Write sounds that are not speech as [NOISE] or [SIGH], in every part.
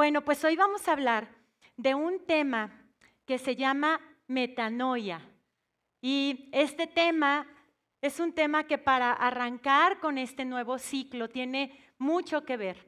Bueno, pues hoy vamos a hablar de un tema que se llama metanoia. Y este tema es un tema que para arrancar con este nuevo ciclo tiene mucho que ver.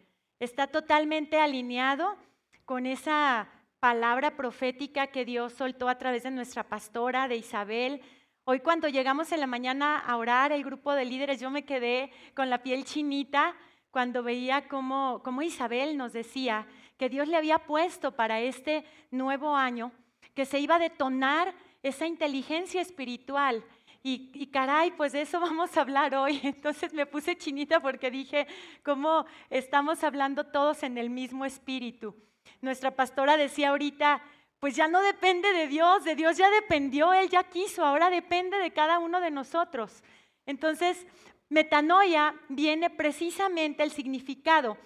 Está totalmente alineado con esa palabra profética que Dios soltó a través de nuestra pastora, de Isabel. Hoy cuando llegamos en la mañana a orar, el grupo de líderes, yo me quedé con la piel chinita cuando veía cómo, cómo Isabel nos decía que Dios le había puesto para este nuevo año, que se iba a detonar esa inteligencia espiritual. Y, caray, pues de eso [LAUGHS] vamos a hablar hoy. Entonces me puse chinita porque dije, ¿cómo estamos hablando todos en el mismo espíritu? Nuestra pastora decía ahorita, pues ya no depende de Dios, de Dios ya dependió, Él ya quiso, ahora depende de cada uno de nosotros. Entonces, metanoia viene precisamente el significado,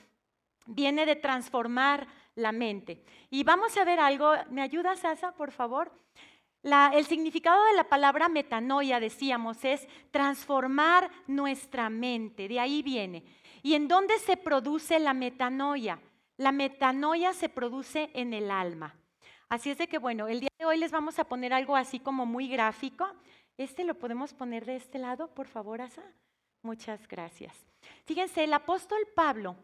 viene de transformar la mente. Y vamos a ver algo, ¿me ayudas, Asa, por favor? el significado de la palabra metanoia, decíamos, es transformar nuestra mente, de ahí viene. ¿Y en dónde se produce la metanoia? La metanoia se produce en el alma. Así es de que, bueno, el día de hoy les vamos a poner algo así como muy gráfico. Este lo podemos poner de este lado, por favor, Asa. Muchas gracias. Fíjense, el apóstol Pablo,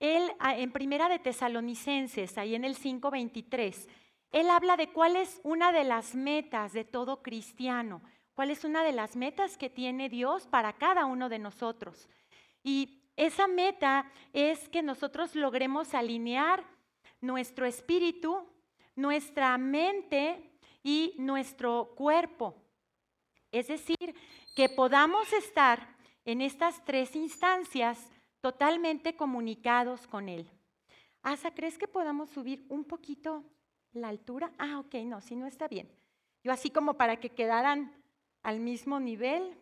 él en Primera de Tesalonicenses, ahí en el 5:23, él habla de cuál es una de las metas de todo cristiano, cuál es una de las metas que tiene Dios para cada uno de nosotros. Y esa meta es que nosotros logremos alinear nuestro espíritu, nuestra mente y nuestro cuerpo. Es decir, que podamos estar en estas tres instancias totalmente comunicados con Él. Asa, ¿crees que podamos subir un poquito la altura? Ah, ok, no, si no está bien. Yo así como para que quedaran al mismo nivel,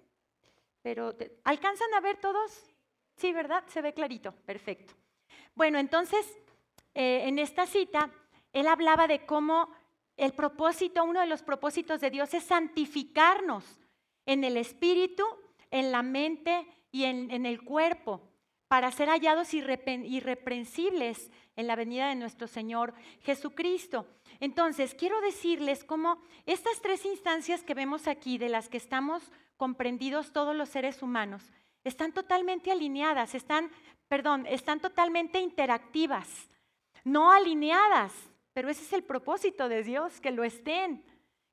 pero ¿alcanzan a ver todos? Sí, ¿verdad? Se ve clarito, perfecto. Bueno, entonces, eh, en esta cita, él hablaba de cómo el propósito, uno de los propósitos de Dios es santificarnos en el espíritu, en la mente y en, en el cuerpo para ser hallados irreprensibles en la venida de nuestro Señor Jesucristo. Entonces, quiero decirles cómo estas tres instancias que vemos aquí, de las que estamos comprendidos todos los seres humanos, están totalmente alineadas, están, perdón, están totalmente interactivas, no alineadas, pero ese es el propósito de Dios, que lo estén,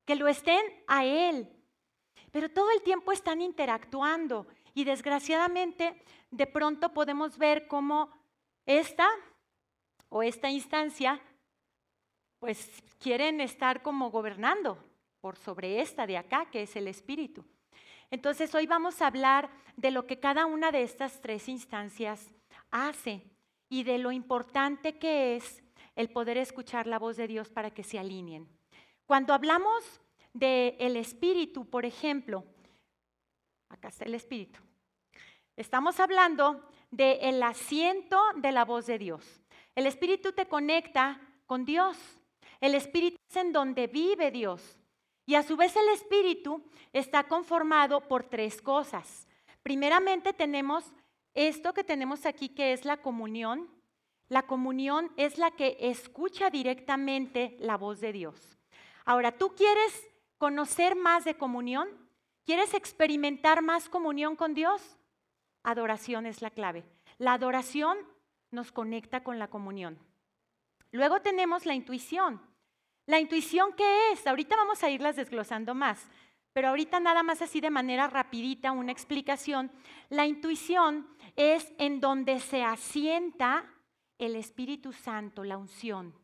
que lo estén a Él. Pero todo el tiempo están interactuando y desgraciadamente de pronto podemos ver cómo esta o esta instancia pues quieren estar como gobernando por sobre esta de acá, que es el espíritu. Entonces hoy vamos a hablar de lo que cada una de estas tres instancias hace y de lo importante que es el poder escuchar la voz de Dios para que se alineen. Cuando hablamos del el espíritu, por ejemplo, acá está el espíritu, Estamos hablando del asiento de la voz de Dios. El Espíritu te conecta con Dios. El Espíritu es en donde vive Dios. Y a su vez el Espíritu está conformado por tres cosas. Primeramente tenemos esto que tenemos aquí que es la comunión. La comunión es la que escucha directamente la voz de Dios. Ahora, ¿tú quieres conocer más de comunión? ¿Quieres experimentar más comunión con Dios? Adoración es la clave. La adoración nos conecta con la comunión. Luego tenemos la intuición. La intuición, ¿qué es? Ahorita vamos a irlas desglosando más, pero ahorita nada más así de manera rapidita una explicación. La intuición es en donde se asienta el Espíritu Santo, la unción.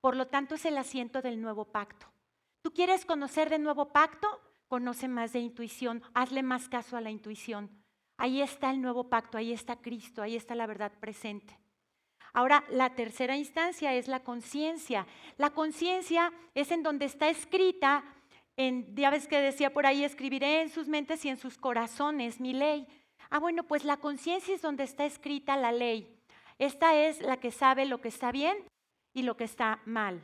Por lo tanto, es el asiento del nuevo pacto. ¿Tú quieres conocer del nuevo pacto? Conoce más de intuición, hazle más caso a la intuición. Ahí está el nuevo pacto, ahí está Cristo, ahí está la verdad presente. Ahora, la tercera instancia es la conciencia. La conciencia es en donde está escrita, en, ya ves que decía por ahí, escribiré en sus mentes y en sus corazones mi ley. Ah, bueno, pues la conciencia es donde está escrita la ley. Esta es la que sabe lo que está bien y lo que está mal.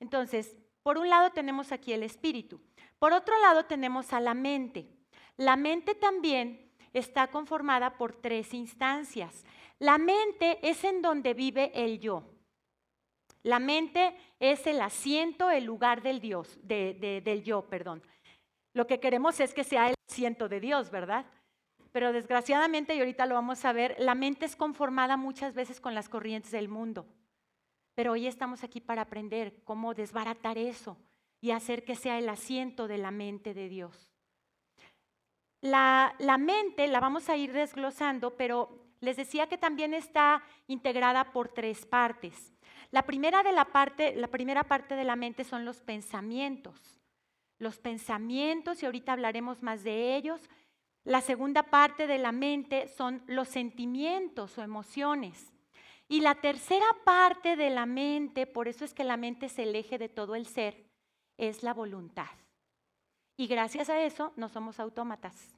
Entonces, por un lado tenemos aquí el espíritu. Por otro lado tenemos a la mente. La mente también está conformada por tres instancias. La mente es en donde vive el yo. La mente es el asiento, el lugar del Dios, del yo, perdón. Lo que queremos es que sea el asiento de Dios, ¿verdad? Pero desgraciadamente, y ahorita lo vamos a ver, la mente es conformada muchas veces con las corrientes del mundo. Pero hoy estamos aquí para aprender cómo desbaratar eso y hacer que sea el asiento de la mente de Dios. La, la mente la vamos a ir desglosando, pero les decía que también está integrada por tres partes. La primera, de la, parte, la primera parte de la mente son los pensamientos. Los pensamientos, y ahorita hablaremos más de ellos. La segunda parte de la mente son los sentimientos o emociones. Y la tercera parte de la mente, por eso es que la mente es el eje de todo el ser, es la voluntad. Y gracias a eso no somos autómatas.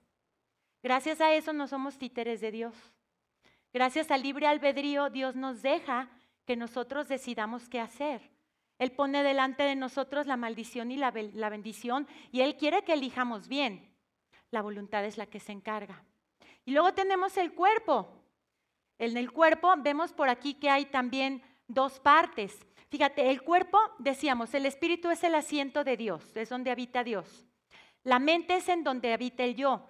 Gracias a eso no somos títeres de Dios. Gracias al libre albedrío, Dios nos deja que nosotros decidamos qué hacer. Él pone delante de nosotros la maldición y la, bendición y Él quiere que elijamos bien. La voluntad es la que se encarga. Y luego tenemos el cuerpo. En el cuerpo vemos por aquí que hay también dos partes. Fíjate, el cuerpo, decíamos, el espíritu es el asiento de Dios, es donde habita Dios. La mente es en donde habita el yo.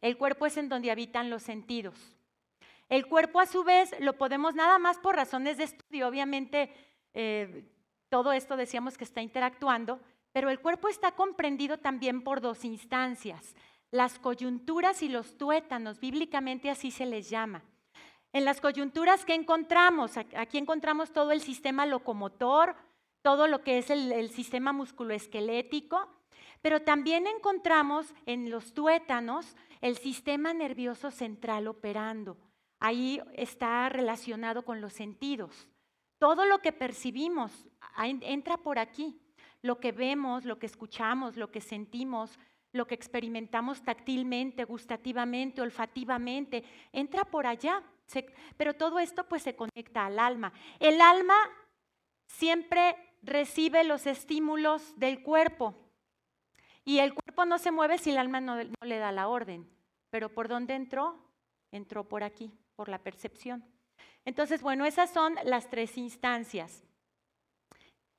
El cuerpo es en donde habitan los sentidos. El cuerpo a su vez lo podemos nada más por razones de estudio, obviamente eh, todo esto decíamos que está interactuando, pero el cuerpo está comprendido también por dos instancias, las coyunturas y los tuétanos, bíblicamente así se les llama. En las coyunturas, ¿qué encontramos? Aquí encontramos todo el sistema locomotor, todo lo que es el, el sistema musculoesquelético, pero también encontramos en los tuétanos el sistema nervioso central operando ahí está relacionado con los sentidos. Todo lo que percibimos entra por aquí. Lo que vemos, lo que escuchamos, lo que sentimos, lo que experimentamos táctilmente, gustativamente, olfativamente, entra por allá. Pero todo esto pues se conecta al alma. El alma siempre recibe los estímulos del cuerpo y el cuerpo no se mueve si el alma no le da la orden. Pero ¿por dónde entró? Entró por aquí por la percepción. Entonces, bueno, esas son las tres instancias.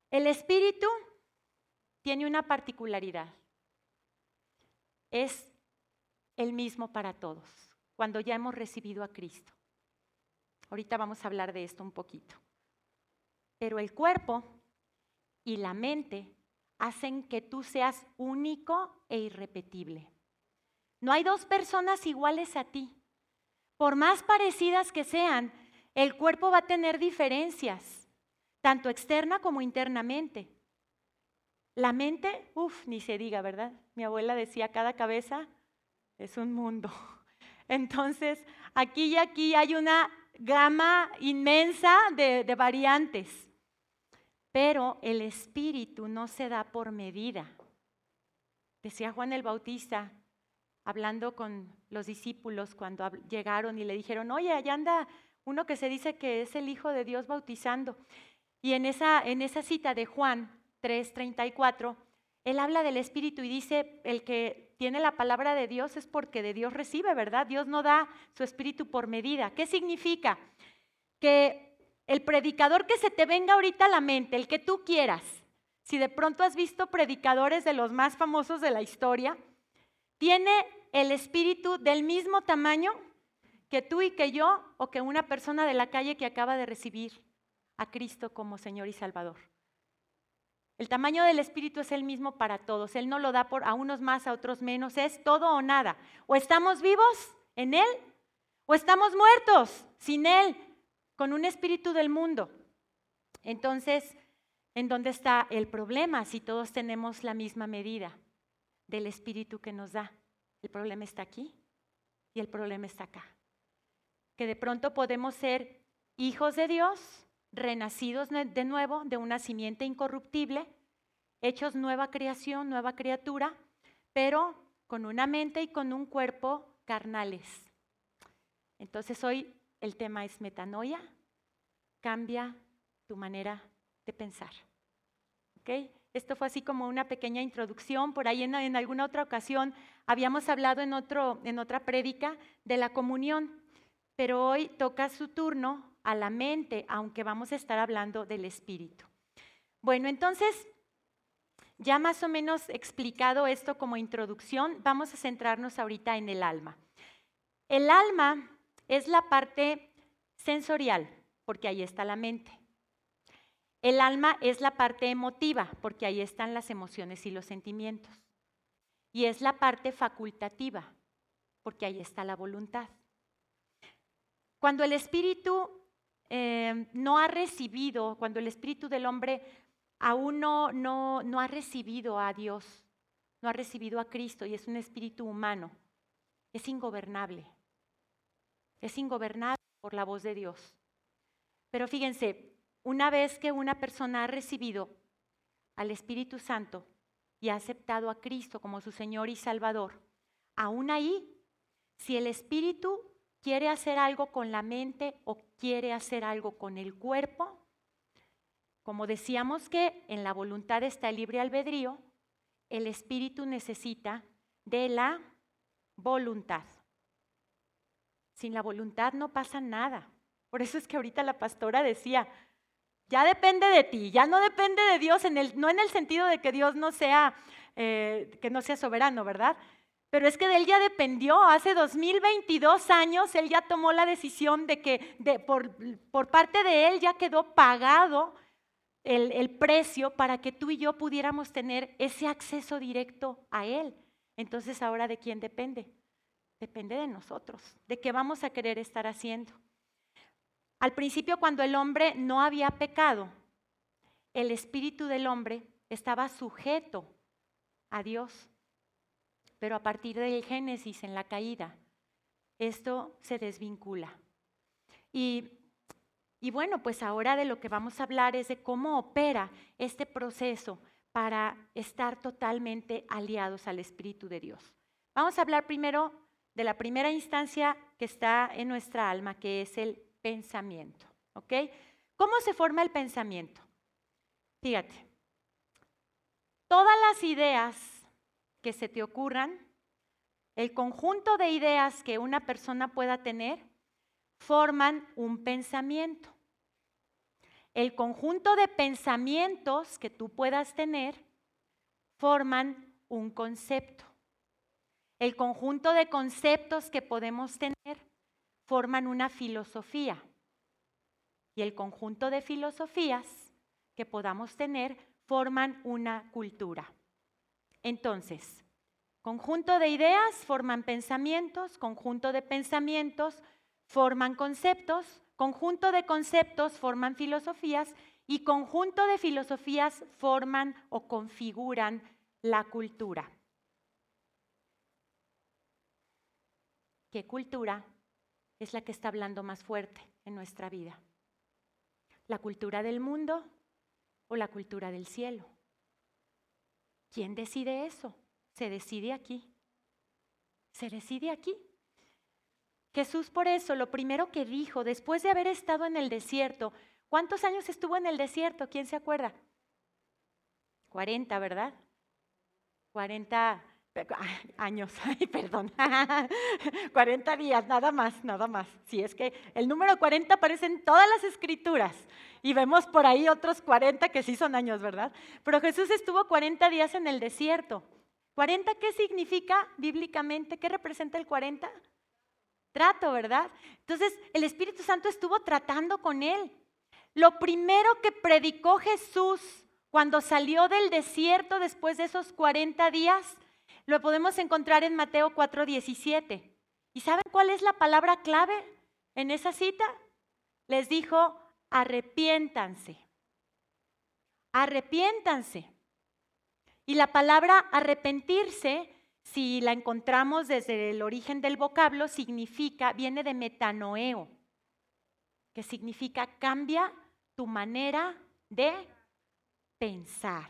El espíritu tiene una particularidad. Es el mismo para todos, cuando ya hemos recibido a Cristo. Ahorita vamos a hablar de esto un poquito. Pero el cuerpo y la mente hacen que tú seas único e irrepetible. No hay dos personas iguales a ti. Por más parecidas que sean, el cuerpo va a tener diferencias, tanto externa como internamente. La mente, uff, ni se diga, ¿verdad? Mi abuela decía, cada cabeza es un mundo. [LAUGHS] Entonces, aquí y aquí hay una gama inmensa de, variantes, pero el espíritu no se da por medida. Decía Juan el Bautista, hablando con los discípulos cuando llegaron y le dijeron, oye, allá anda uno que se dice que es el Hijo de Dios bautizando. Y en esa, en esa cita de Juan 3:34, él habla del Espíritu y dice, el que tiene la palabra de Dios es porque de Dios recibe, ¿verdad? Dios no da su Espíritu por medida. ¿Qué significa? Que el predicador que se te venga ahorita a la mente, el que tú quieras, si de pronto has visto predicadores de los más famosos de la historia, tiene el espíritu del mismo tamaño que tú y que yo o que una persona de la calle que acaba de recibir a Cristo como Señor y Salvador. El tamaño del espíritu es el mismo para todos. Él no lo da por a unos más, a otros menos. Es todo o nada. O estamos vivos en Él o estamos muertos sin Él, con un espíritu del mundo. Entonces, ¿en dónde está el problema si todos tenemos la misma medida? del Espíritu que nos da. El problema está aquí y el problema está acá. Que de pronto podemos ser hijos de Dios, renacidos de nuevo de una simiente incorruptible, hechos nueva creación, nueva criatura, pero con una mente y con un cuerpo carnales. Entonces hoy el tema es metanoia, cambia tu manera de pensar. ¿Okay? Esto fue así como una pequeña introducción. Por ahí en, alguna otra ocasión habíamos hablado en, otro, en otra prédica de la comunión, pero hoy toca su turno a la mente, aunque vamos a estar hablando del espíritu. Bueno, entonces, ya más o menos explicado esto como introducción, vamos a centrarnos ahorita en el alma. El alma es la parte sensorial, porque ahí está la mente. El alma es la parte emotiva, porque ahí están las emociones y los sentimientos. Y es la parte facultativa, porque ahí está la voluntad. Cuando el espíritu eh, no ha recibido, cuando el espíritu del hombre aún no, no, no ha recibido a Dios, no ha recibido a Cristo y es un espíritu humano, es ingobernable. Es ingobernable por la voz de Dios. Pero fíjense, una vez que una persona ha recibido al Espíritu Santo y ha aceptado a Cristo como su Señor y Salvador, aún ahí, si el Espíritu quiere hacer algo con la mente o quiere hacer algo con el cuerpo, como decíamos que en la voluntad está el libre albedrío, el Espíritu necesita de la voluntad. Sin la voluntad no pasa nada. Por eso es que ahorita la pastora decía, ya depende de ti, ya no depende de Dios, en el, no en el sentido de que Dios no sea, eh, que no sea soberano, ¿verdad? Pero es que de él ya dependió. Hace 2022 años él ya tomó la decisión de que por, parte de él ya quedó pagado el precio para que tú y yo pudiéramos tener ese acceso directo a él. Entonces, ¿ahora de quién depende? Depende de nosotros, de qué vamos a querer estar haciendo. Al principio, cuando el hombre no había pecado, el espíritu del hombre estaba sujeto a Dios. Pero a partir del Génesis, en la caída, esto se desvincula. Y, y, bueno, pues ahora de lo que vamos a hablar es de cómo opera este proceso para estar totalmente aliados al Espíritu de Dios. Vamos a hablar primero de la primera instancia que está en nuestra alma, que es el pensamiento. ¿Ok? ¿Cómo se forma el pensamiento? Fíjate, todas las ideas que se te ocurran, el conjunto de ideas que una persona pueda tener, forman un pensamiento. El conjunto de pensamientos que tú puedas tener forman un concepto. El conjunto de conceptos que podemos tener forman una filosofía. Y el conjunto de filosofías que podamos tener forman una cultura. Entonces, conjunto de ideas forman pensamientos, conjunto de pensamientos forman conceptos, conjunto de conceptos forman filosofías y conjunto de filosofías forman o configuran la cultura. ¿Qué cultura es la que está hablando más fuerte en nuestra vida. ¿La cultura del mundo o la cultura del cielo? ¿Quién decide eso? Se decide aquí. Se decide aquí. Jesús por eso lo primero que dijo después de haber estado en el desierto, ¿cuántos años estuvo en el desierto? ¿Quién se acuerda? 40, ¿verdad? 40 años, [LAUGHS] ay, perdón, [LAUGHS] 40 días, nada más, nada más. Si es que el número 40 aparece en todas las escrituras y vemos por ahí otros 40 que sí son años, ¿verdad? Pero Jesús estuvo 40 días en el desierto. ¿40 qué significa bíblicamente? ¿Qué representa el 40? Trato, ¿verdad? Entonces el Espíritu Santo estuvo tratando con él. Lo primero que predicó Jesús cuando salió del desierto después de esos 40 días lo podemos encontrar en Mateo 4:17. ¿Y saben cuál es la palabra clave en esa cita? Les dijo, arrepiéntanse. Arrepiéntanse. Y la palabra arrepentirse, si la encontramos desde el origen del vocablo, significa, viene de metanoeo, que significa cambia tu manera de pensar.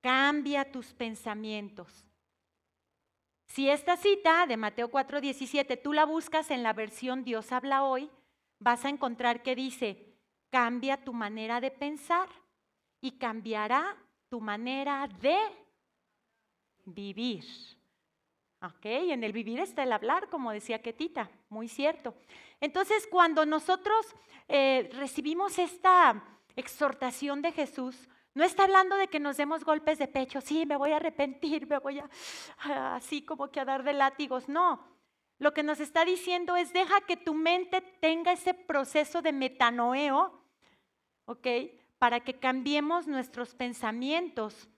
Cambia tus pensamientos. Si esta cita de Mateo 4:17 tú la buscas en la versión Dios habla hoy, vas a encontrar que dice, cambia tu manera de pensar y cambiará tu manera de vivir. ¿ok? En el vivir está el hablar, como decía Ketita, muy cierto. Entonces, cuando nosotros eh, recibimos esta exhortación de Jesús, no está hablando de que nos demos golpes de pecho, sí, me voy a arrepentir, me voy a, así como que a dar de látigos, no. Lo que nos está diciendo es, deja que tu mente tenga ese proceso de metanoeo, ¿ok? Para que cambiemos nuestros pensamientos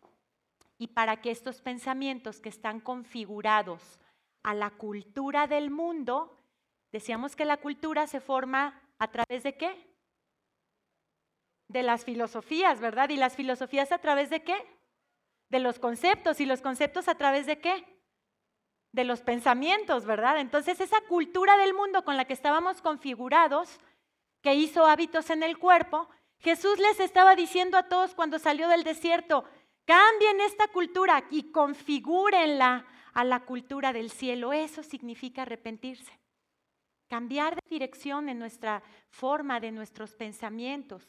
y para que estos pensamientos que están configurados a la cultura del mundo, decíamos que la cultura se forma a través de qué? De las filosofías, ¿verdad? ¿Y las filosofías a través de qué? De los conceptos. ¿Y los conceptos a través de qué? de los pensamientos, ¿verdad? Entonces esa cultura del mundo con la que estábamos configurados, que hizo hábitos en el cuerpo, Jesús les estaba diciendo a todos cuando salió del desierto, cambien esta cultura y configúrenla a la cultura del cielo. Eso significa arrepentirse. Cambiar de dirección en nuestra forma, de nuestros pensamientos.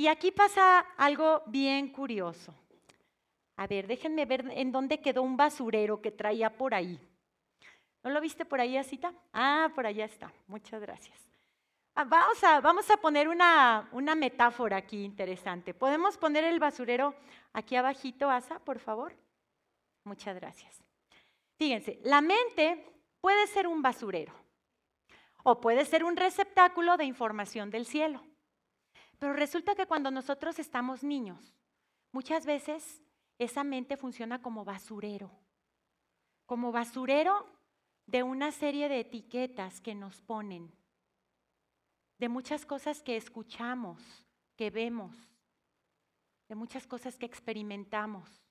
Y aquí pasa algo bien curioso. A ver, déjenme ver en dónde quedó un basurero que traía por ahí. ¿No lo viste por ahí, Asita? Ah, por allá está. Muchas gracias. Ah, vamos, a, vamos a poner una, una metáfora aquí interesante. ¿Podemos poner el basurero aquí abajito, Asa, por favor? Muchas gracias. Fíjense, la mente puede ser un basurero o puede ser un receptáculo de información del cielo. Pero resulta que cuando nosotros estamos niños, muchas veces esa mente funciona como basurero, como basurero de una serie de etiquetas que nos ponen, de muchas cosas que escuchamos, que vemos, de muchas cosas que experimentamos.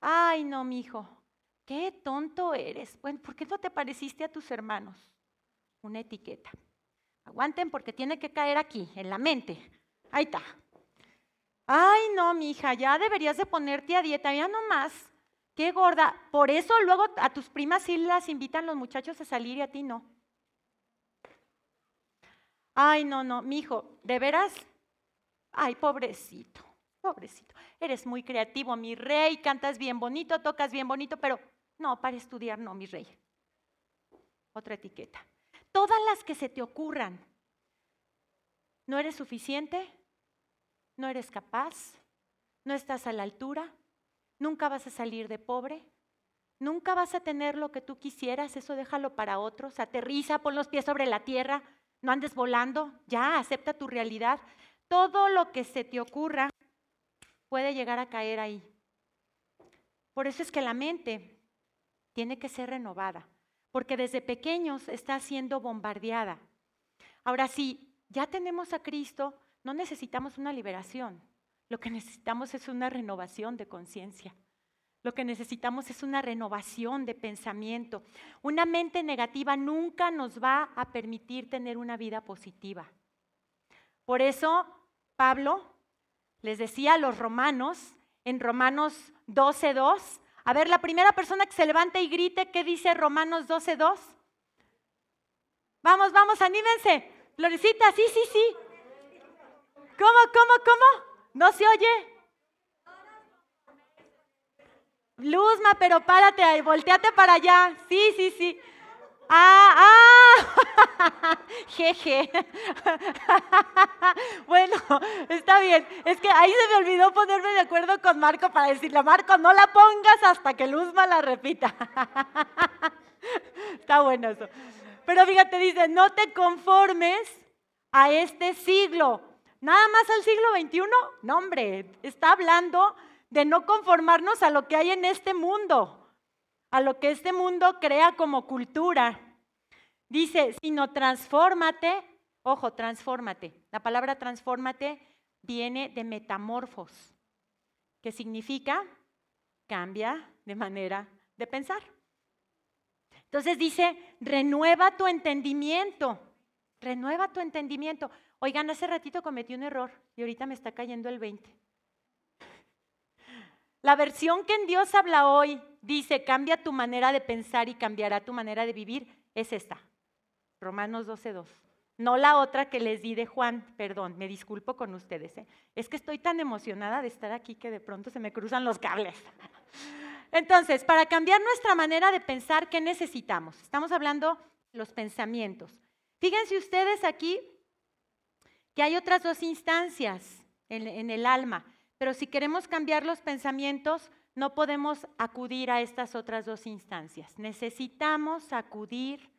Ay, no, mi hijo, qué tonto eres. Bueno, ¿por qué no te pareciste a tus hermanos? Una etiqueta. Aguanten porque tiene que caer aquí, en la mente. Ahí está. Ay, no, mi hija, ya deberías de ponerte a dieta, ya no más. Qué gorda. Por eso luego a tus primas sí las invitan los muchachos a salir y a ti no. Ay, no, no, mi hijo, ¿de veras? Ay, pobrecito, pobrecito. Eres muy creativo, mi rey, cantas bien bonito, tocas bien bonito, pero no, para estudiar no, mi rey. Otra etiqueta. Todas las que se te ocurran. ¿No eres suficiente? No eres capaz, no estás a la altura, nunca vas a salir de pobre, nunca vas a tener lo que tú quisieras, eso déjalo para otros, aterriza, pon los pies sobre la tierra, no andes volando, ya, acepta tu realidad. Todo lo que se te ocurra puede llegar a caer ahí. Por eso es que la mente tiene que ser renovada, porque desde pequeños está siendo bombardeada. Ahora sí, ya tenemos a Cristo, no necesitamos una liberación, lo que necesitamos es una renovación de conciencia. Lo que necesitamos es una renovación de pensamiento. Una mente negativa nunca nos va a permitir tener una vida positiva. Por eso Pablo les decía a los romanos, en Romanos 12.2, a ver, la primera persona que se levante y grite, ¿qué dice Romanos 12.2? Vamos, vamos, anímense. Florecita, sí, sí, sí. ¿Cómo, cómo, cómo? ¿No se oye? Luzma, pero párate ahí, volteate para allá. Sí, sí, sí. Ah, ah, [LAUGHS] jeje. [LAUGHS] bueno, está bien. Es que ahí se me olvidó ponerme de acuerdo con Marco para decirle, Marco, no la pongas hasta que Luzma la repita. [LAUGHS] está bueno eso. Pero fíjate, dice, no te conformes a este siglo, Nada más al siglo XXI, no hombre, está hablando de no conformarnos a lo que hay en este mundo, a lo que este mundo crea como cultura. Dice, sino transfórmate, ojo, transfórmate. La palabra transfórmate viene de metamorfos, que significa cambia de manera de pensar. Entonces dice, renueva tu entendimiento, renueva tu entendimiento. Oigan, hace ratito cometí un error y ahorita me está cayendo el 20. La versión que en Dios habla hoy dice, cambia tu manera de pensar y cambiará tu manera de vivir, es esta. Romanos 12.2. No la otra que les di de Juan, perdón, me disculpo con ustedes. ¿eh? Es que estoy tan emocionada de estar aquí que de pronto se me cruzan los cables. Entonces, para cambiar nuestra manera de pensar, ¿qué necesitamos? Estamos hablando los pensamientos. Fíjense ustedes aquí que hay otras dos instancias en, el alma, pero si queremos cambiar los pensamientos, no podemos acudir a estas otras dos instancias. Necesitamos acudir.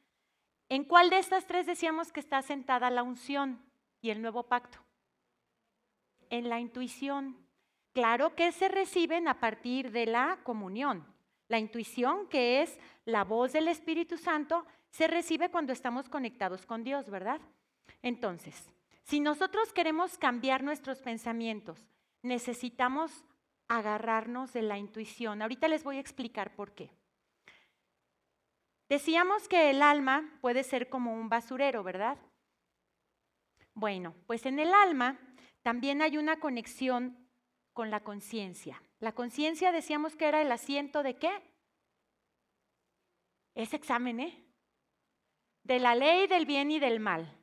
¿En cuál de estas tres decíamos que está sentada la unción y el nuevo pacto? En la intuición. Claro que se reciben a partir de la comunión. La intuición, que es la voz del Espíritu Santo, se recibe cuando estamos conectados con Dios, ¿verdad? Entonces, si nosotros queremos cambiar nuestros pensamientos, necesitamos agarrarnos de la intuición. Ahorita les voy a explicar por qué. Decíamos que el alma puede ser como un basurero, ¿verdad? Bueno, pues en el alma también hay una conexión con la conciencia. La conciencia decíamos que era el asiento de qué? Ese examen, ¿eh? De la ley del bien y del mal.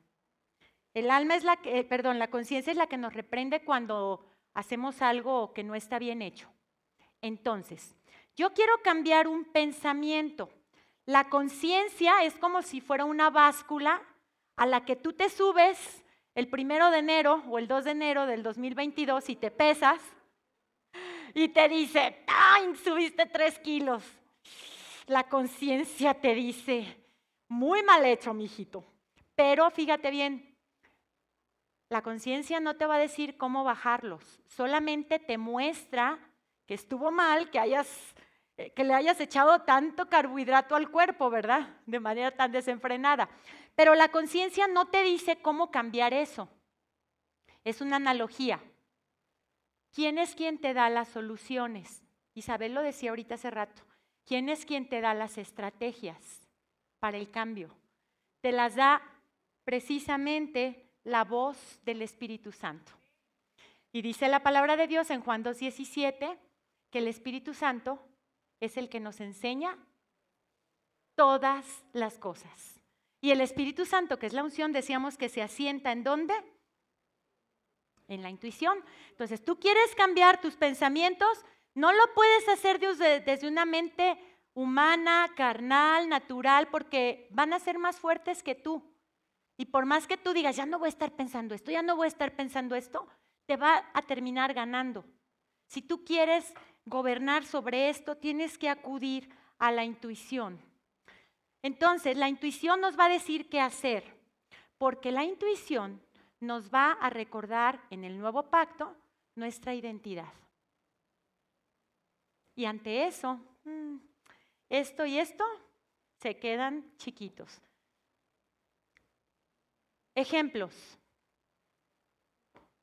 El alma es la que, eh, perdón, la conciencia es la que nos reprende cuando hacemos algo que no está bien hecho. Entonces, yo quiero cambiar un pensamiento. La conciencia es como si fuera una báscula a la que tú te subes el primero de enero o el 2 de enero del 2022 y te pesas y te dice, ¡ay! Subiste tres kilos. La conciencia te dice, muy mal hecho, mijito. Pero fíjate bien, la conciencia no te va a decir cómo bajarlos, solamente te muestra que estuvo mal, eh, que le hayas echado tanto carbohidrato al cuerpo, ¿verdad? De manera tan desenfrenada. Pero la conciencia no te dice cómo cambiar eso. Es una analogía. ¿Quién es quien te da las soluciones? Isabel lo decía ahorita hace rato. ¿Quién es quien te da las estrategias para el cambio? Te las da precisamente la voz del Espíritu Santo. Y dice la palabra de Dios en Juan 2.17 que el Espíritu Santo es el que nos enseña todas las cosas. Y el Espíritu Santo, que es la unción, decíamos que se asienta en dónde? En la intuición. Entonces, tú quieres cambiar tus pensamientos, no lo puedes hacer desde, desde una mente humana, carnal, natural, porque van a ser más fuertes que tú. Y por más que tú digas, ya no voy a estar pensando esto, ya no voy a estar pensando esto, te va a terminar ganando. Si tú quieres gobernar sobre esto, tienes que acudir a la intuición. Entonces, la intuición nos va a decir qué hacer, porque la intuición nos va a recordar en el nuevo pacto nuestra identidad. Y ante eso, mm, esto y esto se quedan chiquitos. Ejemplos.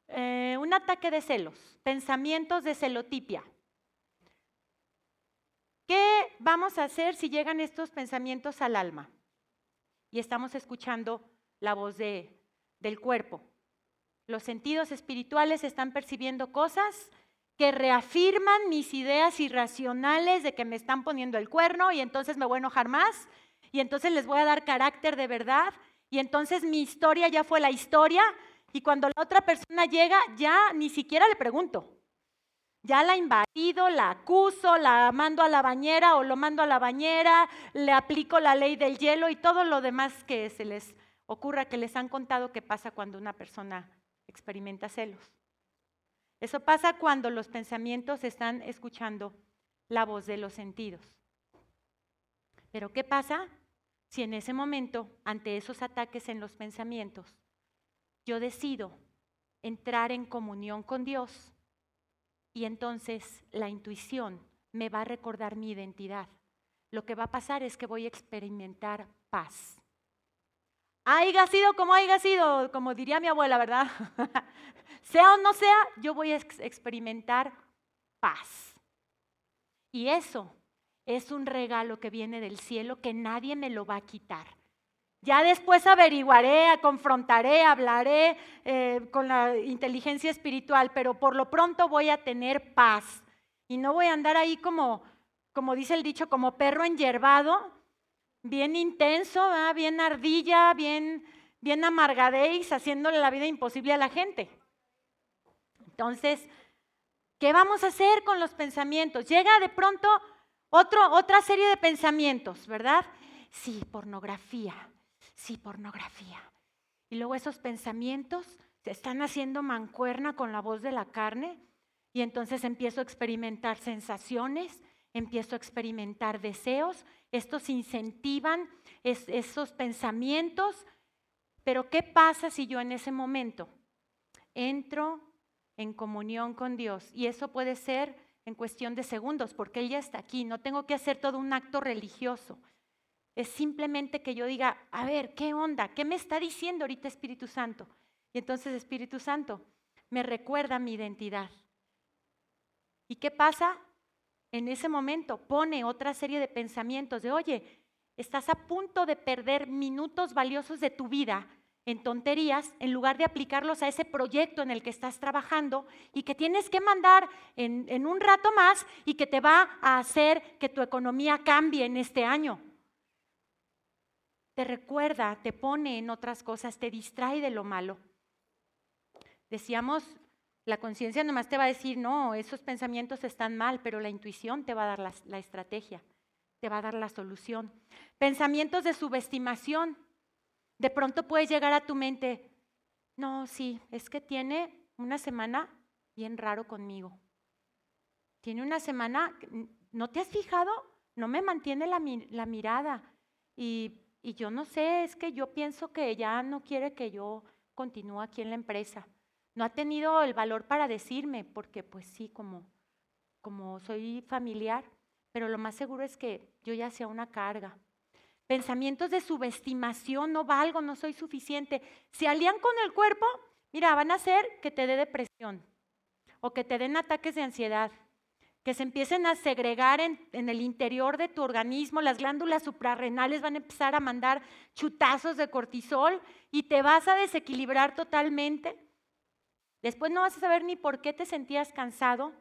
Eh, un ataque de celos, pensamientos de celotipia. ¿Qué vamos a hacer si llegan estos pensamientos al alma? Y estamos escuchando la voz de, del cuerpo. Los sentidos espirituales están percibiendo cosas que reafirman mis ideas irracionales de que me están poniendo el cuerno y entonces me voy a enojar más y entonces les voy a dar carácter de verdad y entonces mi historia ya fue la historia y cuando la otra persona llega ya ni siquiera le pregunto. Ya la invadido, la acuso, la mando a la bañera o lo mando a la bañera, le aplico la ley del hielo y todo lo demás que se les ocurra, que les han contado que pasa cuando una persona experimenta celos. Eso pasa cuando los pensamientos están escuchando la voz de los sentidos. Pero ¿qué pasa si en ese momento, ante esos ataques en los pensamientos, yo decido entrar en comunión con Dios y entonces la intuición me va a recordar mi identidad. Lo que va a pasar es que voy a experimentar paz. Haiga sido como haya sido, como diría mi abuela, ¿verdad? [LAUGHS] sea o no sea, yo voy a experimentar paz. Y eso es un regalo que viene del cielo que nadie me lo va a quitar. Ya después averiguaré, confrontaré, hablaré eh, con la inteligencia espiritual, pero por lo pronto voy a tener paz. Y no voy a andar ahí como, como dice el dicho, como perro enyerbado, bien intenso, bien ardilla, bien, bien amargadéis, haciéndole la vida imposible a la gente. Entonces, ¿qué vamos a hacer con los pensamientos? Llega de pronto otra serie de pensamientos, ¿verdad? Sí, pornografía, sí, pornografía. Y luego esos pensamientos se están haciendo mancuerna con la voz de la carne y entonces empiezo a experimentar sensaciones, empiezo a experimentar deseos, estos incentivan esos pensamientos, pero ¿qué pasa si yo en ese momento entro en comunión con Dios? Y eso puede ser en cuestión de segundos, porque Él ya está aquí, no tengo que hacer todo un acto religioso. Es simplemente que yo diga, a ver, ¿qué onda? ¿Qué me está diciendo ahorita Espíritu Santo? Y entonces Espíritu Santo me recuerda mi identidad. ¿Y qué pasa? En ese momento pone otra serie de pensamientos de, oye, estás a punto de perder minutos valiosos de tu vida en tonterías en lugar de aplicarlos a ese proyecto en el que estás trabajando y que tienes que mandar en, en un rato más y que te va a hacer que tu economía cambie en este año te recuerda, te pone en otras cosas, te distrae de lo malo. Decíamos, la conciencia nomás te va a decir, no, esos pensamientos están mal, pero la intuición te va a dar la, estrategia, te va a dar la solución. Pensamientos de subestimación. De pronto puedes llegar a tu mente, no, sí, es que tiene una semana bien raro conmigo. Tiene una semana, ¿no te has fijado? No me mantiene la, la mirada. Y y yo no sé, es que yo pienso que ella no quiere que yo continúe aquí en la empresa. No ha tenido el valor para decirme, porque pues sí, como, como soy familiar, pero lo más seguro es que yo ya sea una carga. Pensamientos de subestimación, no valgo, no soy suficiente. Se alían con el cuerpo, mira, van a hacer que te dé depresión o que te den ataques de ansiedad que se empiecen a segregar en, el interior de tu organismo, las glándulas suprarrenales van a empezar a mandar chutazos de cortisol y te vas a desequilibrar totalmente. Después no vas a saber ni por qué te sentías cansado,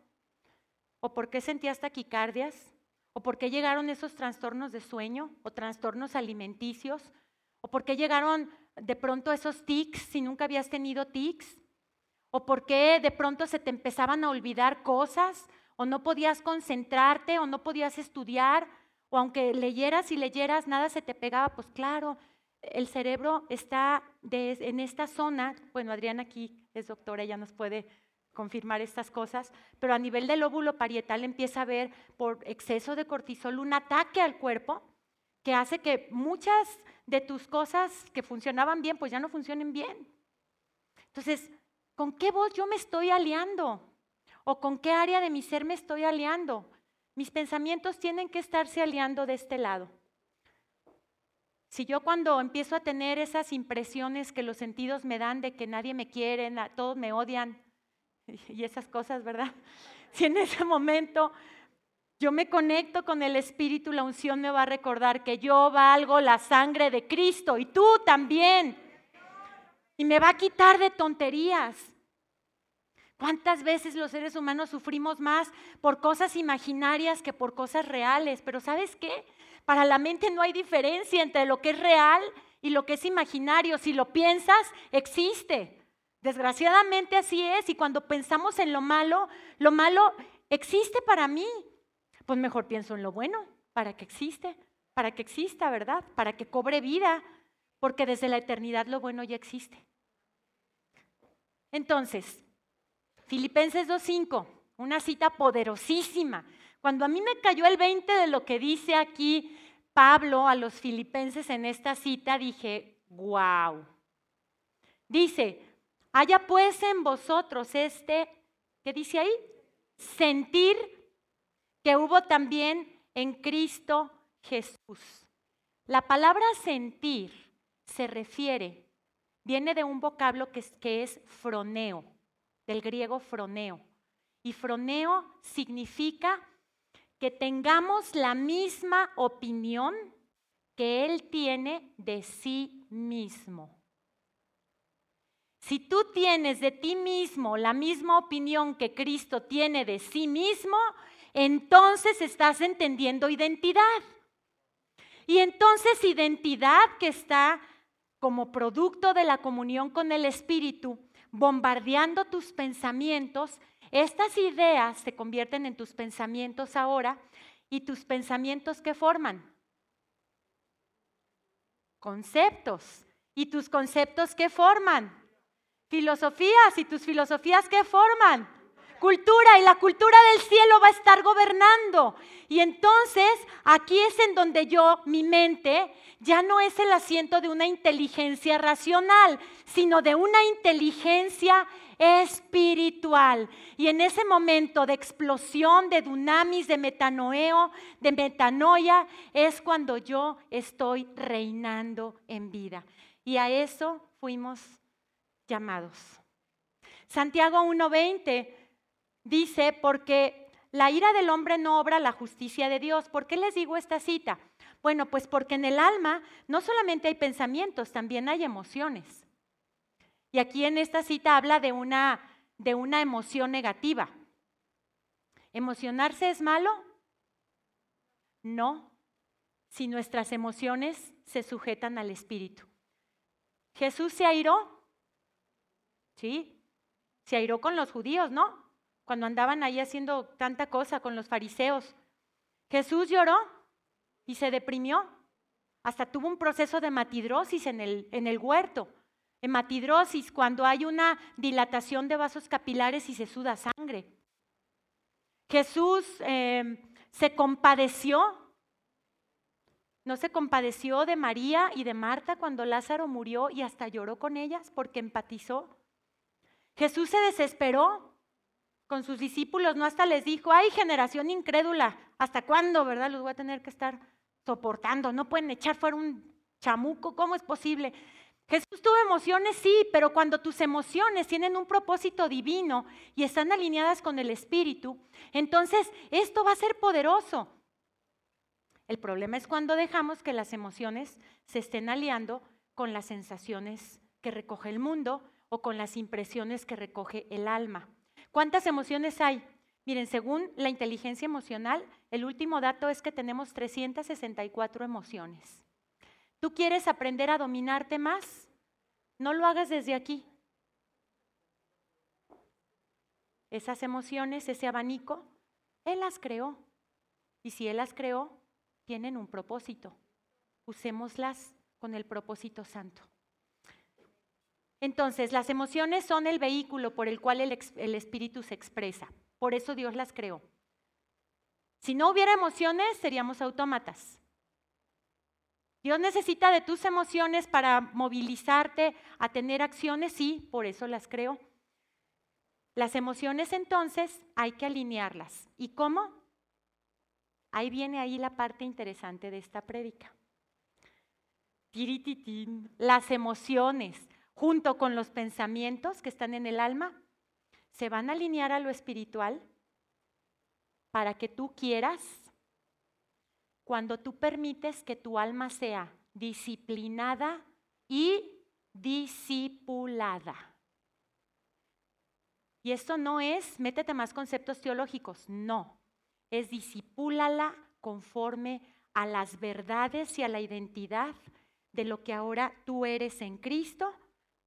o por qué sentías taquicardias, o por qué llegaron esos trastornos de sueño, o trastornos alimenticios, o por qué llegaron de pronto esos tics si nunca habías tenido tics, o por qué de pronto se te empezaban a olvidar cosas, o no podías concentrarte, o no podías estudiar, o aunque leyeras y leyeras, nada se te pegaba, pues claro, el cerebro está en esta zona, bueno, Adriana aquí es doctora, ella nos puede confirmar estas cosas, pero a nivel del lóbulo parietal empieza a haber por exceso de cortisol un ataque al cuerpo que hace que muchas de tus cosas que funcionaban bien, pues ya no funcionen bien. Entonces, ¿con qué voz yo me estoy aliando? ¿O con qué área de mi ser me estoy aliando? Mis pensamientos tienen que estarse aliando de este lado. Si yo cuando empiezo a tener esas impresiones que los sentidos me dan de que nadie me quiere, todos me odian [LAUGHS] y esas cosas, ¿verdad? [LAUGHS] Si en ese momento yo me conecto con el Espíritu, la unción me va a recordar que yo valgo la sangre de Cristo y tú también. Y me va a quitar de tonterías. ¿Cuántas veces los seres humanos sufrimos más por cosas imaginarias que por cosas reales? Pero ¿sabes qué? Para la mente no hay diferencia entre lo que es real y lo que es imaginario. Si lo piensas, existe. Desgraciadamente así es. Y cuando pensamos en lo malo, lo malo existe para mí. Pues mejor pienso en lo bueno, para que existe, para que exista, ¿verdad? Para que cobre vida, porque desde la eternidad lo bueno ya existe. Entonces, Filipenses 2.5, una cita poderosísima. Cuando a mí me cayó el 20 de lo que dice aquí Pablo a los filipenses en esta cita, dije, wow. Dice, haya pues en vosotros este, ¿qué dice ahí? Sentir que hubo también en Cristo Jesús. La palabra sentir se refiere, viene de un vocablo que es, que es froneo del griego froneo. Y froneo significa que tengamos la misma opinión que Él tiene de sí mismo. Si tú tienes de ti mismo la misma opinión que Cristo tiene de sí mismo, entonces estás entendiendo identidad. Y entonces identidad que está como producto de la comunión con el Espíritu bombardeando tus pensamientos, estas ideas se convierten en tus pensamientos ahora ¿Y tus pensamientos qué forman? Conceptos. ¿Y tus conceptos qué forman? Filosofías. ¿Y tus filosofías qué forman? Cultura. Y la cultura del cielo va a estar gobernando. Y entonces aquí es en donde yo, mi mente, ya no es el asiento de una inteligencia racional, sino de una inteligencia espiritual. Y en ese momento de explosión, de dunamis, de metanoeo, de metanoia, es cuando yo estoy reinando en vida. Y a eso fuimos llamados. Santiago 1.20 dice, porque la ira del hombre no obra la justicia de Dios. ¿Por qué les digo esta cita? Bueno, pues porque en el alma no solamente hay pensamientos, también hay emociones. Y aquí en esta cita habla de una, de una emoción negativa. ¿Emocionarse es malo? No, si nuestras emociones se sujetan al espíritu. Jesús se airó, ¿sí? Se airó con los judíos, ¿no? Cuando andaban ahí haciendo tanta cosa con los fariseos. Jesús lloró, y se deprimió. Hasta tuvo un proceso de matidrosis en el, en el huerto. Hematidrosis, cuando hay una dilatación de vasos capilares y se suda sangre. Jesús em, se compadeció, no se compadeció de María y de Marta cuando Lázaro murió y hasta lloró con ellas porque empatizó. Jesús se desesperó con sus discípulos, no hasta les dijo, ay generación incrédula, ¿hasta cuándo, verdad? Los voy a tener que estar soportando, no pueden echar fuera un chamuco, ¿cómo es posible? Jesús tuvo emociones, sí, pero cuando tus emociones tienen un propósito divino y están alineadas con el Espíritu, entonces esto va a ser poderoso. El problema es cuando dejamos que las emociones se estén aliando con las sensaciones que recoge el mundo o con las impresiones que recoge el alma. ¿Cuántas emociones hay? Miren, según la inteligencia emocional, el último dato es que tenemos 364 emociones. ¿Tú quieres aprender a dominarte más? No lo hagas desde aquí. Esas emociones, ese abanico, Él las creó. Y si Él las creó, tienen un propósito. Usémoslas con el propósito santo. Entonces, las emociones son el vehículo por el cual el, espíritu se expresa. Por eso Dios las creó. Si no hubiera emociones, seríamos autómatas. Dios necesita de tus emociones para movilizarte a tener acciones, sí, por eso las creó. Las emociones entonces hay que alinearlas. ¿Y cómo? Ahí viene ahí la parte interesante de esta prédica. Las emociones, junto con los pensamientos que están en el alma, se van a alinear a lo espiritual para que tú quieras, cuando tú permites que tu alma sea disciplinada y discipulada. Y esto no es, métete más conceptos teológicos, no, es disipúlala conforme a las verdades y a la identidad de lo que ahora tú eres en Cristo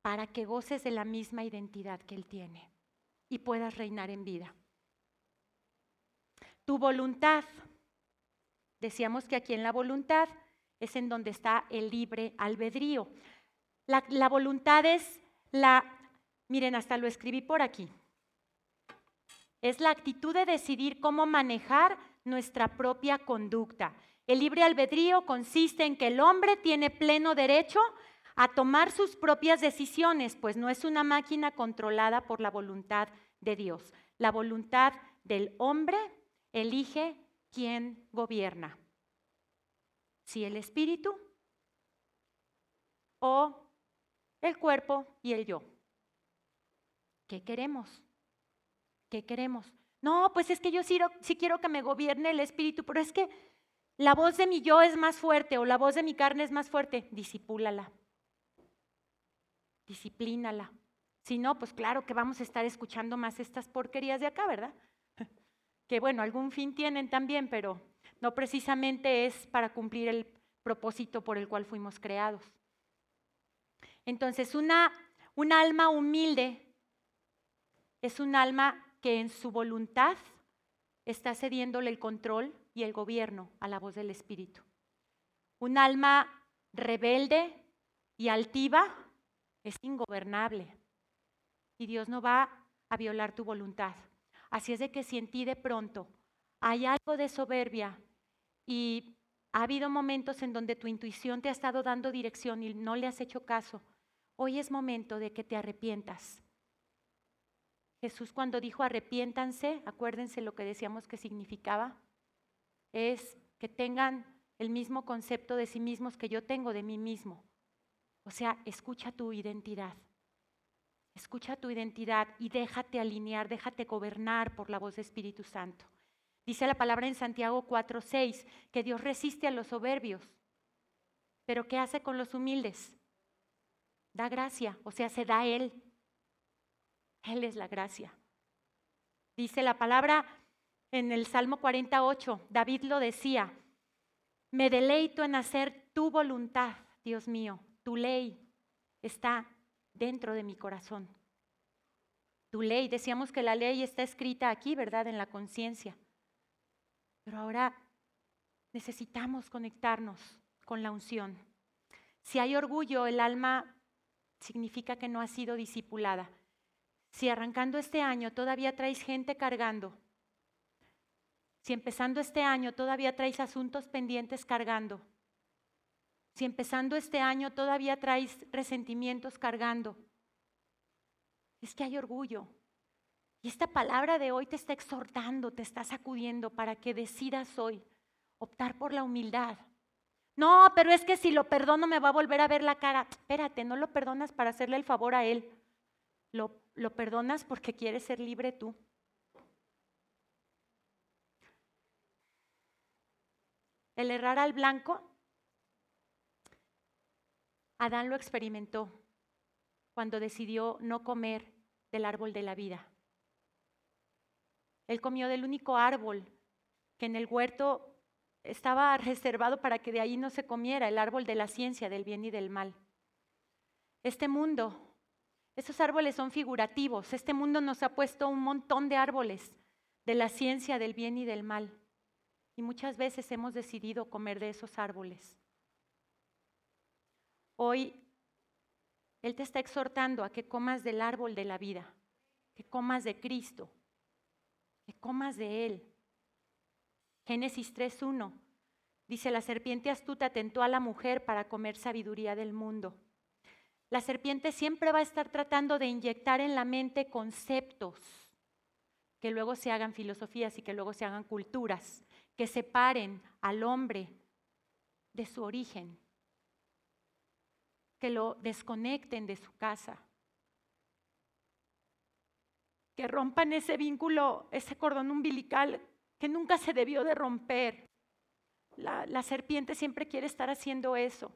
para que goces de la misma identidad que Él tiene y puedas reinar en vida. Tu voluntad. Decíamos que aquí en la voluntad es en donde está el libre albedrío. La, la, voluntad es la, miren, hasta lo escribí por aquí, es la actitud de decidir cómo manejar nuestra propia conducta. El libre albedrío consiste en que el hombre tiene pleno derecho a tomar sus propias decisiones, pues no es una máquina controlada por la voluntad de Dios. La voluntad del hombre elige quién gobierna. Si el espíritu o el cuerpo y el yo. ¿Qué queremos? ¿Qué queremos? No, pues es que yo sí, quiero que me gobierne el espíritu, pero es que la voz de mi yo es más fuerte o la voz de mi carne es más fuerte. Disipúlala disciplínala. Si no, pues claro que vamos a estar escuchando más estas porquerías de acá, ¿verdad? [LAUGHS] Que bueno, algún fin tienen también, pero no precisamente es para cumplir el propósito por el cual fuimos creados. Entonces, una, un alma humilde es un alma que en su voluntad está cediéndole el control y el gobierno a la voz del Espíritu. Un alma rebelde y altiva es ingobernable y Dios no va a violar tu voluntad. Así es de que si en ti de pronto hay algo de soberbia y ha habido momentos en donde tu intuición te ha estado dando dirección y no le has hecho caso, hoy es momento de que te arrepientas. Jesús cuando dijo arrepiéntanse, acuérdense lo que decíamos que significaba, es que tengan el mismo concepto de sí mismos que yo tengo de mí mismo. O sea, escucha tu identidad. Escucha tu identidad y déjate alinear, déjate gobernar por la voz de Espíritu Santo. Dice la palabra en Santiago 4:6 que Dios resiste a los soberbios, pero ¿qué hace con los humildes? Da gracia, o sea, se da Él. Él es la gracia. Dice la palabra en el Salmo 48, David lo decía, me deleito en hacer tu voluntad, Dios mío, tu ley está dentro de mi corazón. Tu ley, decíamos que la ley está escrita aquí, ¿verdad? En la conciencia. Pero ahora necesitamos conectarnos con la unción. Si hay orgullo, el alma significa que no ha sido discipulada. Si arrancando este año todavía traes gente cargando, si empezando este año todavía traes asuntos pendientes cargando, si empezando este año todavía traes resentimientos cargando, es que hay orgullo. Y esta palabra de hoy te está exhortando, te está sacudiendo para que decidas hoy optar por la humildad. No, pero es que si lo perdono me va a volver a ver la cara. Espérate, no lo perdonas para hacerle el favor a él. Lo, lo perdonas porque quieres ser libre tú. El errar al blanco Adán lo experimentó cuando decidió no comer del árbol de la vida. Él comió del único árbol que en el huerto estaba reservado para que de ahí no se comiera, el árbol de la ciencia del bien y del mal. Este mundo, esos árboles son figurativos, este mundo nos ha puesto un montón de árboles de la ciencia del bien y del mal. Y muchas veces hemos decidido comer de esos árboles. Hoy Él te está exhortando a que comas del árbol de la vida, que comas de Cristo, que comas de Él. Génesis 3.1 dice, la serpiente astuta tentó a la mujer para comer sabiduría del mundo. La serpiente siempre va a estar tratando de inyectar en la mente conceptos que luego se hagan filosofías y que luego se hagan culturas, que separen al hombre de su origen, que lo desconecten de su casa, que rompan ese vínculo, ese cordón umbilical que nunca se debió de romper. La, la serpiente siempre quiere estar haciendo eso.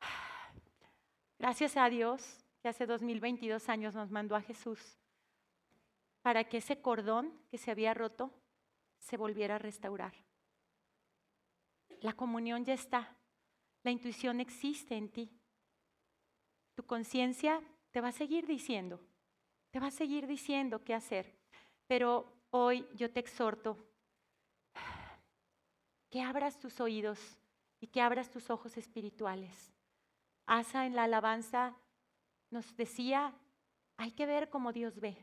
[SIGHS] Gracias a Dios que hace 2022 años nos mandó a Jesús para que ese cordón que se había roto se volviera a restaurar. La comunión ya está, la intuición existe en ti. Tu conciencia te va a seguir diciendo, te va a seguir diciendo qué hacer. Pero hoy yo te exhorto que abras tus oídos y que abras tus ojos espirituales. Asa en la alabanza nos decía, hay que ver como Dios ve.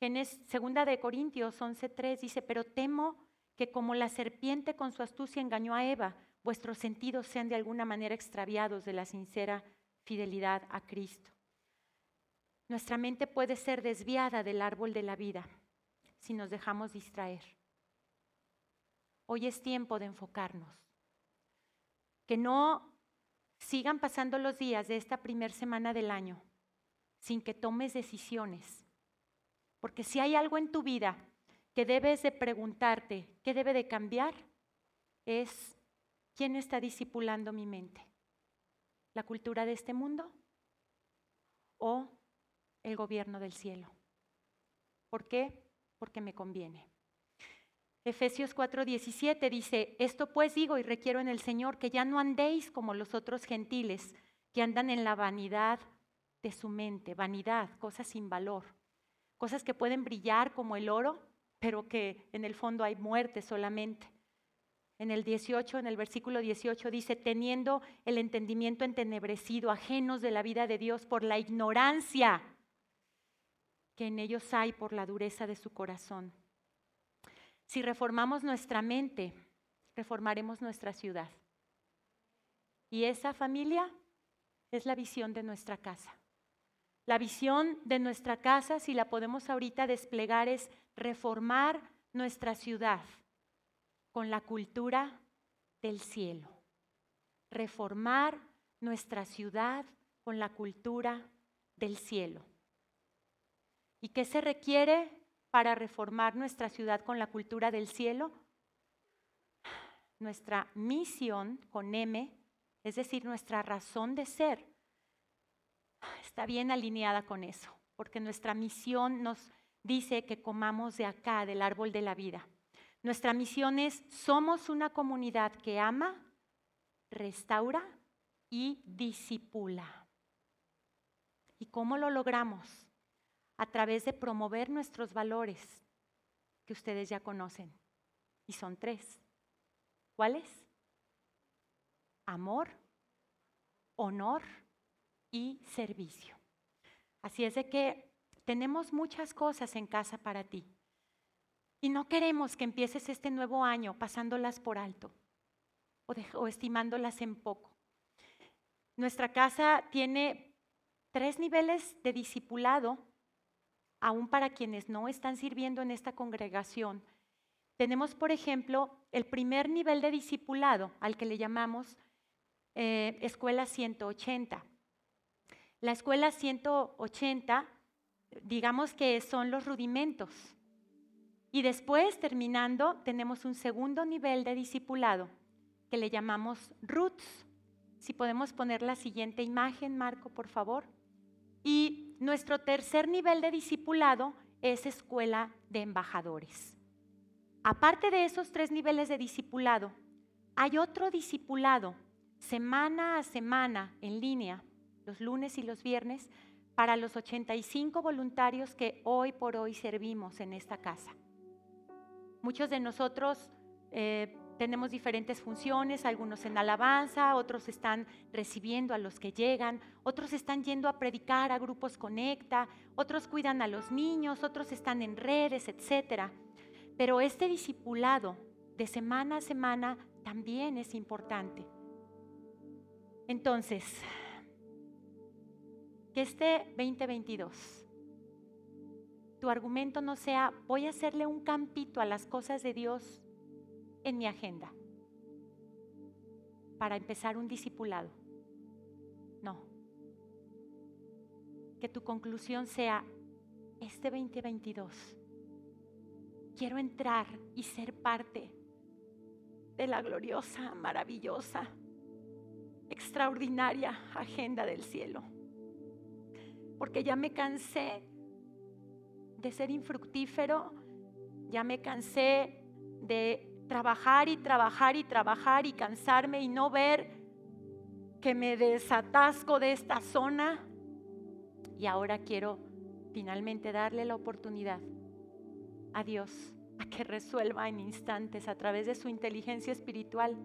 En segunda de Corintios 11:3 dice, pero temo que como la serpiente con su astucia engañó a Eva, vuestros sentidos sean de alguna manera extraviados de la sincera fidelidad a Cristo. Nuestra mente puede ser desviada del árbol de la vida si nos dejamos distraer. Hoy es tiempo de enfocarnos. Que no sigan pasando los días de esta primera semana del año sin que tomes decisiones. Porque si hay algo en tu vida que debes de preguntarte, ¿qué debe de cambiar? Es, ¿quién está discipulando mi mente? La cultura de este mundo o el gobierno del cielo. ¿Por qué? Porque me conviene. Efesios 4:17 dice, esto pues digo y requiero en el Señor que ya no andéis como los otros gentiles que andan en la vanidad de su mente, vanidad, cosas sin valor, cosas que pueden brillar como el oro, pero que en el fondo hay muerte solamente. En el 18, en el versículo 18 dice, teniendo el entendimiento entenebrecido, ajenos de la vida de Dios por la ignorancia que en ellos hay por la dureza de su corazón. Si reformamos nuestra mente, reformaremos nuestra ciudad. Y esa familia es la visión de nuestra casa. La visión de nuestra casa, si la podemos ahorita desplegar, es reformar nuestra ciudad con la cultura del cielo. Reformar nuestra ciudad con la cultura del cielo. ¿Y qué se requiere para reformar nuestra ciudad con la cultura del cielo? Nuestra misión con M, es decir, nuestra razón de ser, está bien alineada con eso, porque nuestra misión nos dice que comamos de acá, del árbol de la vida. Nuestra misión es, somos una comunidad que ama, restaura y disipula. ¿Y cómo lo logramos? A través de promover nuestros valores que ustedes ya conocen. Y son tres. ¿Cuáles? Amor, honor y servicio. Así es de que tenemos muchas cosas en casa para ti. Y no queremos que empieces este nuevo año pasándolas por alto o, estimándolas en poco. Nuestra casa tiene tres niveles de discipulado, aún para quienes no están sirviendo en esta congregación. Tenemos, por ejemplo, el primer nivel de discipulado, al que le llamamos eh, Escuela 180. La Escuela 180, digamos que son los rudimentos y después, terminando, tenemos un segundo nivel de discipulado que le llamamos roots. Si podemos poner la siguiente imagen, Marco, por favor. Y nuestro tercer nivel de discipulado es escuela de embajadores. Aparte de esos tres niveles de discipulado, hay otro discipulado semana a semana en línea, los lunes y los viernes, para los 85 voluntarios que hoy por hoy servimos en esta casa. Muchos de nosotros eh, tenemos diferentes funciones, algunos en alabanza, otros están recibiendo a los que llegan, otros están yendo a predicar a grupos conecta, otros cuidan a los niños, otros están en redes, etc. Pero este discipulado de semana a semana también es importante. Entonces, que este 2022 tu argumento no sea, voy a hacerle un campito a las cosas de Dios en mi agenda para empezar un discipulado. No. Que tu conclusión sea, este 2022, quiero entrar y ser parte de la gloriosa, maravillosa, extraordinaria agenda del cielo. Porque ya me cansé de ser infructífero, ya me cansé de trabajar y trabajar y trabajar y cansarme y no ver que me desatasco de esta zona. Y ahora quiero finalmente darle la oportunidad a Dios a que resuelva en instantes a través de su inteligencia espiritual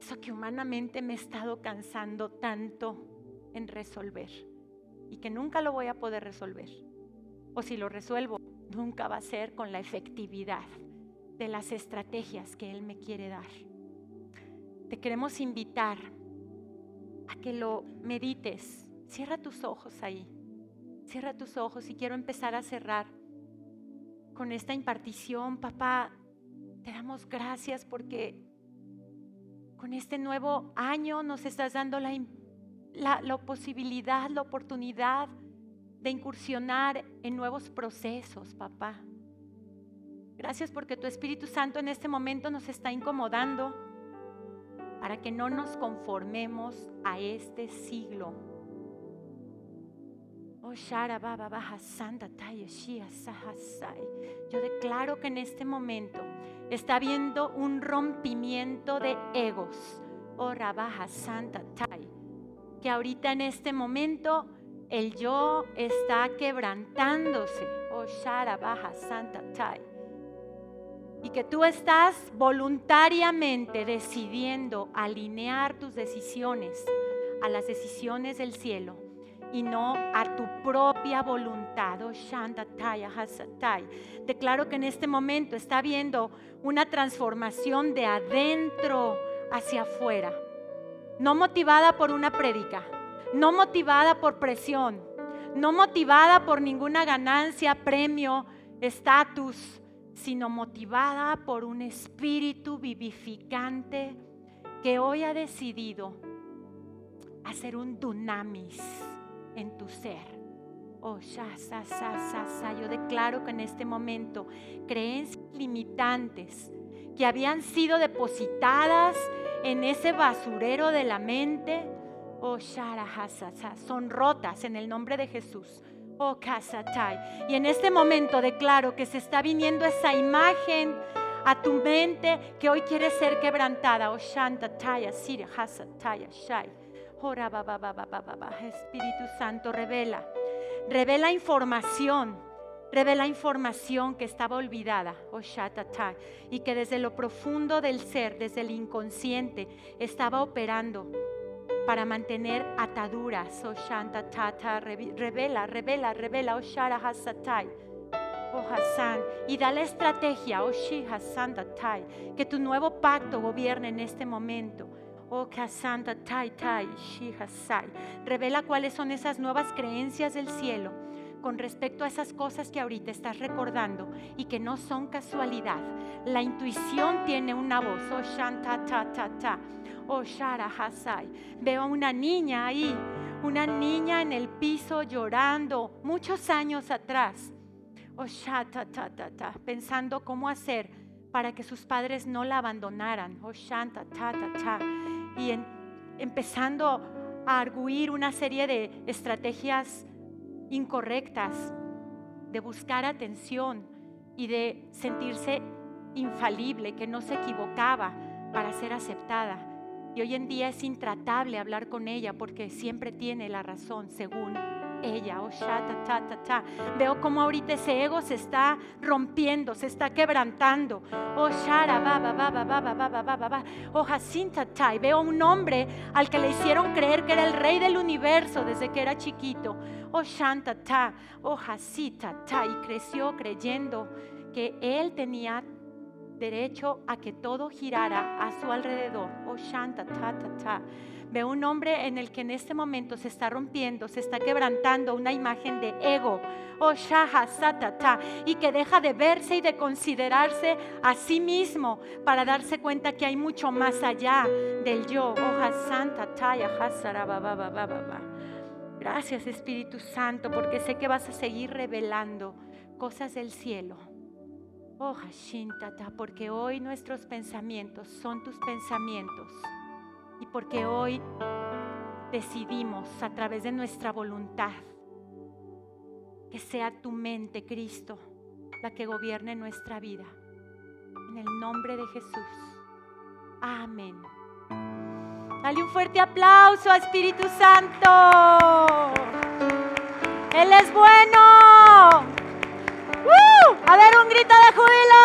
eso que humanamente me he estado cansando tanto en resolver y que nunca lo voy a poder resolver o si lo resuelvo, nunca va a ser con la efectividad de las estrategias que Él me quiere dar. Te queremos invitar a que lo medites. Cierra tus ojos ahí. Cierra tus ojos y quiero empezar a cerrar con esta impartición. Papá, te damos gracias porque con este nuevo año nos estás dando la, la, la posibilidad, la oportunidad de incursionar en nuevos procesos, papá. Gracias porque tu Espíritu Santo en este momento nos está incomodando para que no nos conformemos a este siglo. Oh, Yo declaro que en este momento está habiendo un rompimiento de egos. Oh, Rabaja Santa Tai. Que ahorita en este momento el yo está quebrantándose. Oh, Shara Baja Santa Tai. y que tú estás voluntariamente decidiendo alinear tus decisiones a las decisiones del cielo y no a tu propia voluntad. Oh, Declaro que en este momento está habiendo una transformación de adentro hacia afuera, no motivada por una prédica, no motivada por presión, no motivada por ninguna ganancia, premio, estatus, sino motivada por un espíritu vivificante que hoy ha decidido hacer un dunamis en tu ser. Oh, ya, sa, Yo declaro que en este momento creencias limitantes que habían sido depositadas en ese basurero de la mente, oh, son rotas en el nombre de Jesús. Oh. Y en este momento declaro que se está viniendo esa imagen a tu mente que hoy quiere ser quebrantada. Oh, Shantataya, Siri, Hasataya, Shai. Espíritu Santo, revela. Revela información. Revela información que estaba olvidada, oh y que desde lo profundo del ser, desde el inconsciente, estaba operando para mantener ataduras, oh Shantatata, revela, revela, revela, oh Shara Hasatai, oh Hassan, y da la estrategia, oh Shi Tatai, que tu nuevo pacto gobierne en este momento Oh, Santa Tai Tai Shihasai. Revela cuáles son esas nuevas creencias del cielo con respecto a esas cosas que ahorita estás recordando y que no son casualidad. La intuición tiene una voz. Oh, Shanta Ta Ta Ta. Oh, Shara Hasai. Veo a una niña ahí, una niña en el piso llorando muchos años atrás. Oh, Shata Ta Ta Ta. Pensando cómo hacer para que sus padres no la abandonaran. Oh, Shanta Ta Ta Ta y empezando a arguir una serie de estrategias incorrectas, de buscar atención y de sentirse infalible, que no se equivocaba para ser aceptada. Y hoy en día es intratable hablar con ella porque siempre tiene la razón según ella. Oh, ta, ta, ta. Veo como ahorita ese ego se está rompiendo, se está quebrantando. Oh, shara, Oh, Jacinta, ta. Y veo un hombre al que le hicieron creer que era el rey del universo desde que era chiquito. Oh, Shanta, ta. Oh, Jacita, ta. Y creció creyendo que él tenía derecho a que todo girara a su alrededor. Oh, Shanta, ta, ta, ta. Veo un hombre en el que en este momento se está rompiendo, se está quebrantando una imagen de ego, oh shaha satata, y que deja de verse y de considerarse a sí mismo para darse cuenta que hay mucho más allá del yo. Oh santa taya Gracias Espíritu Santo, porque sé que vas a seguir revelando cosas del cielo. Oh Hashintata, porque hoy nuestros pensamientos son tus pensamientos y porque hoy decidimos a través de nuestra voluntad que sea tu mente, Cristo, la que gobierne nuestra vida. En el nombre de Jesús. Amén. Dale un fuerte aplauso a Espíritu Santo. Él es bueno. A ver, un grito de júbilo,